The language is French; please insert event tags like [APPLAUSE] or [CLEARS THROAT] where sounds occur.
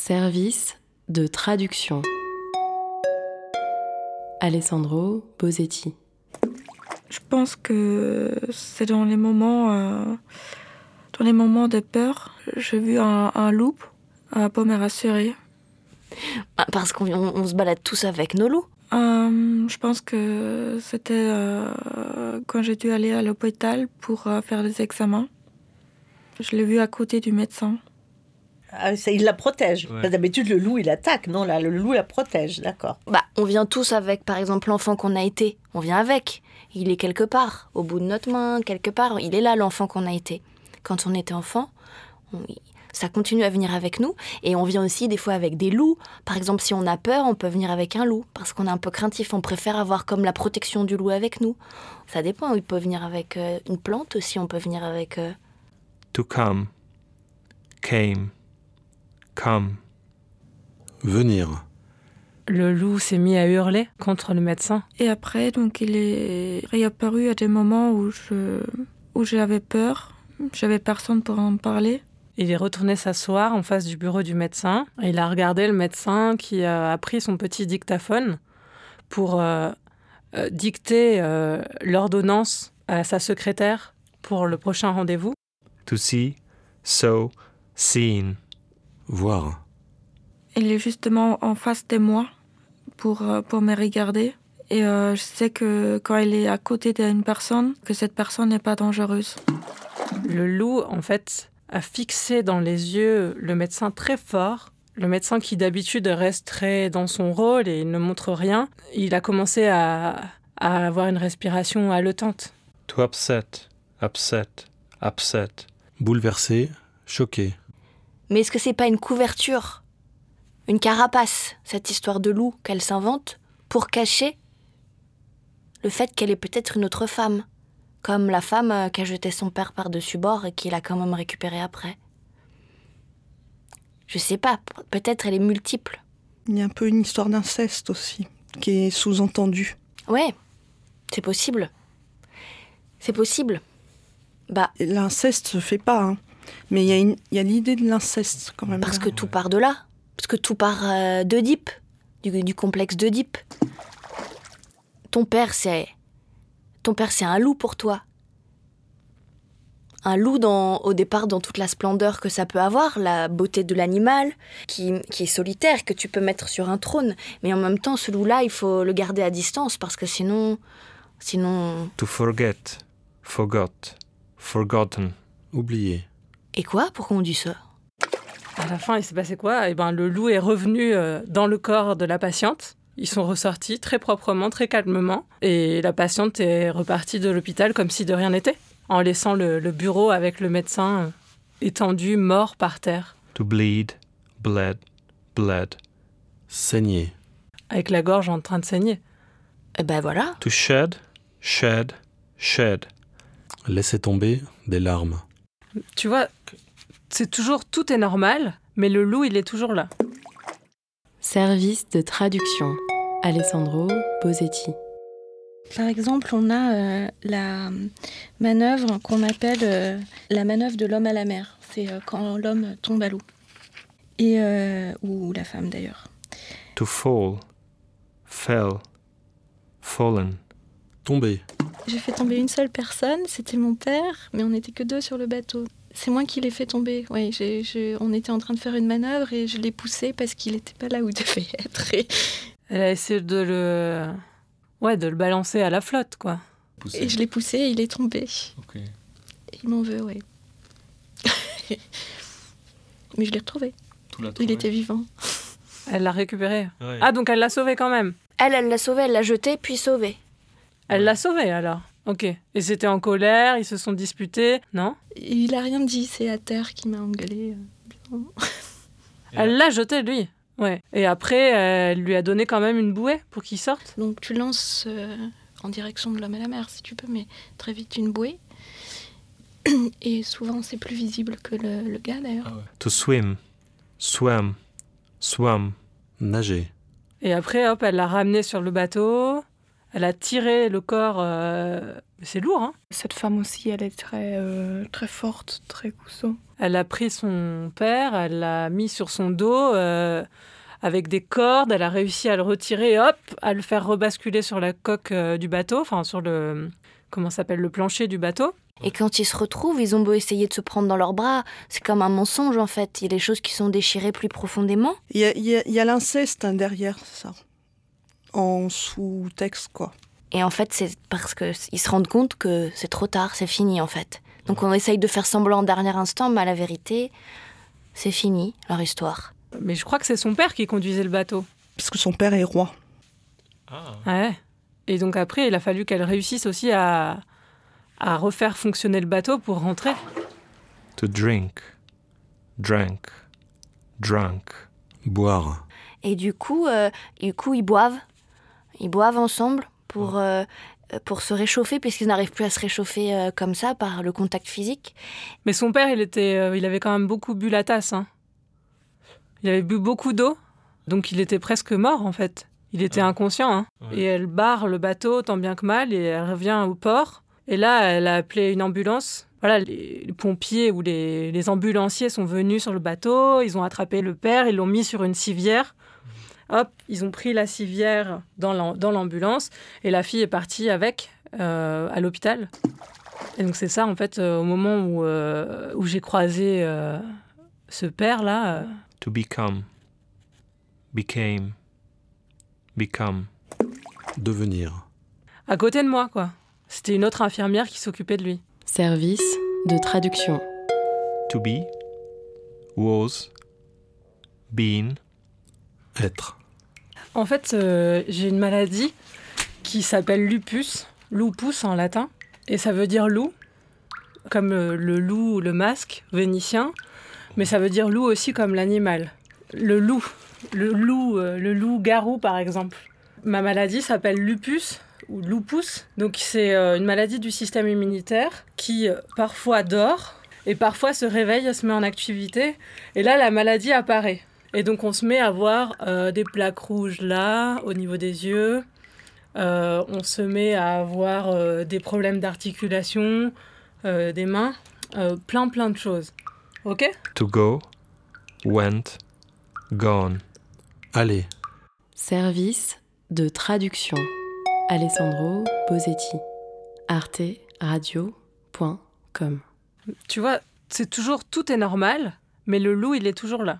Service de traduction. Alessandro Bosetti. Je pense que c'est dans les moments, euh, dans les moments de peur. J'ai vu un, un loup euh, pour me rassurer. Ah, Parce qu'on on- on se balade tous avec nos loups. Euh, je pense que c'était euh, quand j'ai dû aller à l'hôpital pour euh, faire les examens. Je l'ai vu à côté du médecin. Ah, ça, il la protège. Ouais. D'habitude, le loup, il attaque. Non, là, le loup la protège, d'accord. Bah, on vient tous avec, par exemple, l'enfant qu'on a été. On vient avec. Il est quelque part, au bout de notre main, quelque part. Il est là, l'enfant qu'on a été. Quand on était enfant, on- ça continue à venir avec nous. Et on vient aussi des fois avec des loups. Par exemple, si on a peur, on peut venir avec un loup. Parce qu'on est un peu craintif. On préfère avoir comme la protection du loup avec nous. Ça dépend. Il peut venir avec euh, une plante aussi. On peut venir avec. euh, To come. Came. Come. Venir. Le loup s'est mis à hurler contre le médecin. Et après, donc, il est réapparu à des moments où je, où j'avais peur. J'avais personne pour en parler. Il est retourné s'asseoir en face du bureau du médecin. Et il a regardé le médecin qui a pris son petit dictaphone pour euh, euh, dicter euh, l'ordonnance à sa secrétaire pour le prochain rendez-vous. To see. So. Seen. Voir. Il est justement en face de moi pour, euh, pour me regarder. Et euh, je sais que quand il est à côté d'une personne, que cette personne n'est pas dangereuse. Le loup, en fait, a fixé dans les yeux le médecin très fort. Le médecin qui d'habitude reste très dans son rôle et il ne montre rien, il a commencé à, à avoir une respiration haletante. To upset. Upset. Upset. Bouleversé. Choqué. Mais est-ce que c'est pas une couverture? Une carapace, cette histoire de loup qu'elle s'invente pour cacher le fait qu'elle est peut-être une autre femme, comme la femme euh, qu'a jeté son père par-dessus bord et qu'il a quand même récupéré après. Je sais pas, peut-être elle est multiple. Il y a un peu une histoire d'inceste aussi, qui est sous-entendue. Ouais, c'est possible. C'est possible. Bah, L'inceste se fait pas, hein. Mais il y a, l'idée de l'inceste quand même. Parce que tout part de là. Parce que tout part euh, d'Oedipe, du, du complexe d'Oedipe. Ton père, c'est. Ton père, c'est un loup pour toi. Un loup, dans, au départ, dans toute la splendeur que ça peut avoir, la beauté de l'animal, qui, qui est solitaire, que tu peux mettre sur un trône. Mais en même temps, ce loup-là, il faut le garder à distance, parce que sinon. Sinon. To forget. Forgot. Forgotten. Oublié. Et quoi? Pourquoi on dit ça? À la fin, il s'est passé quoi? Eh ben, le loup est revenu euh, dans le corps de la patiente. Ils sont ressortis très proprement, très calmement. Et la patiente est repartie de l'hôpital comme si de rien n'était, en laissant le, le bureau avec le médecin euh, étendu, mort par terre, To bleed. Bled. Bled. Saigner. avec la gorge en train de saigner. Eh ben voilà. To shed. Shed. Shed. Laisser tomber des larmes. Tu vois, c'est toujours tout est normal, mais le loup, il est toujours là. Service de traduction. Alessandro Bosetti. Par exemple, on a euh, la manœuvre qu'on appelle euh, la manœuvre de l'homme à la mer. C'est euh, quand l'homme tombe à l'eau. Et, euh, ou la femme d'ailleurs. To fall. Fell. Fallen. Tomber. J'ai fait tomber une seule personne, c'était mon père, mais on n'était que deux sur le bateau. C'est moi qui l'ai fait tomber. Oui, j'ai- j'ai- on était en train de faire une manœuvre et je l'ai poussé parce qu'il n'était pas là où il [LAUGHS] devait être. Et, Elle a essayé de le, ouais, de le balancer à la flotte, quoi. et je l'ai poussé et il est tombé. Et il m'en veut, oui. [LAUGHS] mais je l'ai retrouvé. Il était vivant. Elle l'a récupéré. Ouais. Ah, donc elle l'a sauvé quand même. Elle, elle l'a sauvé, elle l'a jeté, puis sauvé. Elle l'a sauvé alors. Ok. Et c'était en colère, ils se sont disputés, non? Il a rien dit, c'est à terre qui m'a engueulé. Elle l'a jeté lui. Ouais. Et après, elle lui a donné quand même une bouée pour qu'il sorte? Donc tu lances euh, en direction de l'homme à la mer si tu peux, mais très vite une bouée. [CLEARS THROAT] Et souvent c'est plus visible que le, le gars d'ailleurs. To swim. Swam. Swam. Nager. Et après, hop, elle l'a ramené sur le bateau. Elle a tiré le corps. euh, C'est lourd, hein Cette femme aussi, elle est très, euh, très forte, très costaud. Elle a pris son père, elle l'a mis sur son dos euh, avec des cordes, elle a réussi à le retirer, et hop, à le faire rebasculer sur la coque euh, du bateau, enfin sur le comment s'appelle le plancher du bateau. Et quand ils se retrouvent, ils ont beau essayer de se prendre dans leurs bras, c'est comme un mensonge en fait. Il y a des choses qui sont déchirées plus profondément. Il y a, il y a- il y a l'inceste hein, derrière ça, en sous-texte quoi. Et en fait, c'est parce qu'ils se rendent compte que c'est trop tard, c'est fini en fait. Donc on essaye de faire semblant en dernier instant, mais à la vérité, c'est fini leur histoire. Mais je crois que c'est son père qui conduisait le bateau. Parce que son père est roi. Ouais. Et donc après, il a fallu qu'elle réussisse aussi à, à refaire fonctionner le bateau pour rentrer. To drink. Drank. Drunk. Boire. Et du coup, euh, du coup, ils boivent. Ils boivent ensemble pour, euh, pour se réchauffer, puisqu'ils n'arrivent plus à se réchauffer euh, comme ça par le contact physique. Mais son père, il, était, euh, il avait quand même beaucoup bu la tasse. hein. Il avait bu beaucoup d'eau, donc il était presque mort en fait. Il était inconscient. hein. Ouais. Et elle barre le bateau tant bien que mal et elle revient au port. Et là, elle a appelé une ambulance. Voilà, les, les pompiers ou les, les ambulanciers sont venus sur le bateau, ils ont attrapé le père, ils l'ont mis sur une civière. Hop, ils ont pris la civière dans l'am- dans l'ambulance et la fille est partie avec euh, à l'hôpital. Et donc c'est ça, en fait, euh, au moment où, euh, où j'ai croisé euh, ce père-là, euh, To become. Became. Become. Devenir. à côté de moi, quoi. C'était une autre infirmière qui s'occupait de lui. Service de traduction. To be. Was. Been. Être. En fait, euh, j'ai une maladie qui s'appelle lupus, lupus en latin, et ça veut dire loup, comme euh, le loup ou le masque vénitien, mais ça veut dire loup aussi comme l'animal. Le loup, le loup, euh, le loup garou par exemple. Ma maladie s'appelle lupus ou lupus, donc c'est une maladie du système immunitaire qui parfois dort et parfois se réveille se met en activité, et là la maladie apparaît. Et donc on se met à voir euh, des plaques rouges là, au niveau des yeux. Euh, on se met à avoir euh, des problèmes d'articulation, euh, des mains, euh, plein plein de choses. Ok? To go. Went. Gone. Aller. Service de traduction. Alessandro Bosetti. arteradio.com Tu vois, c'est toujours tout est normal, mais le loup il est toujours là.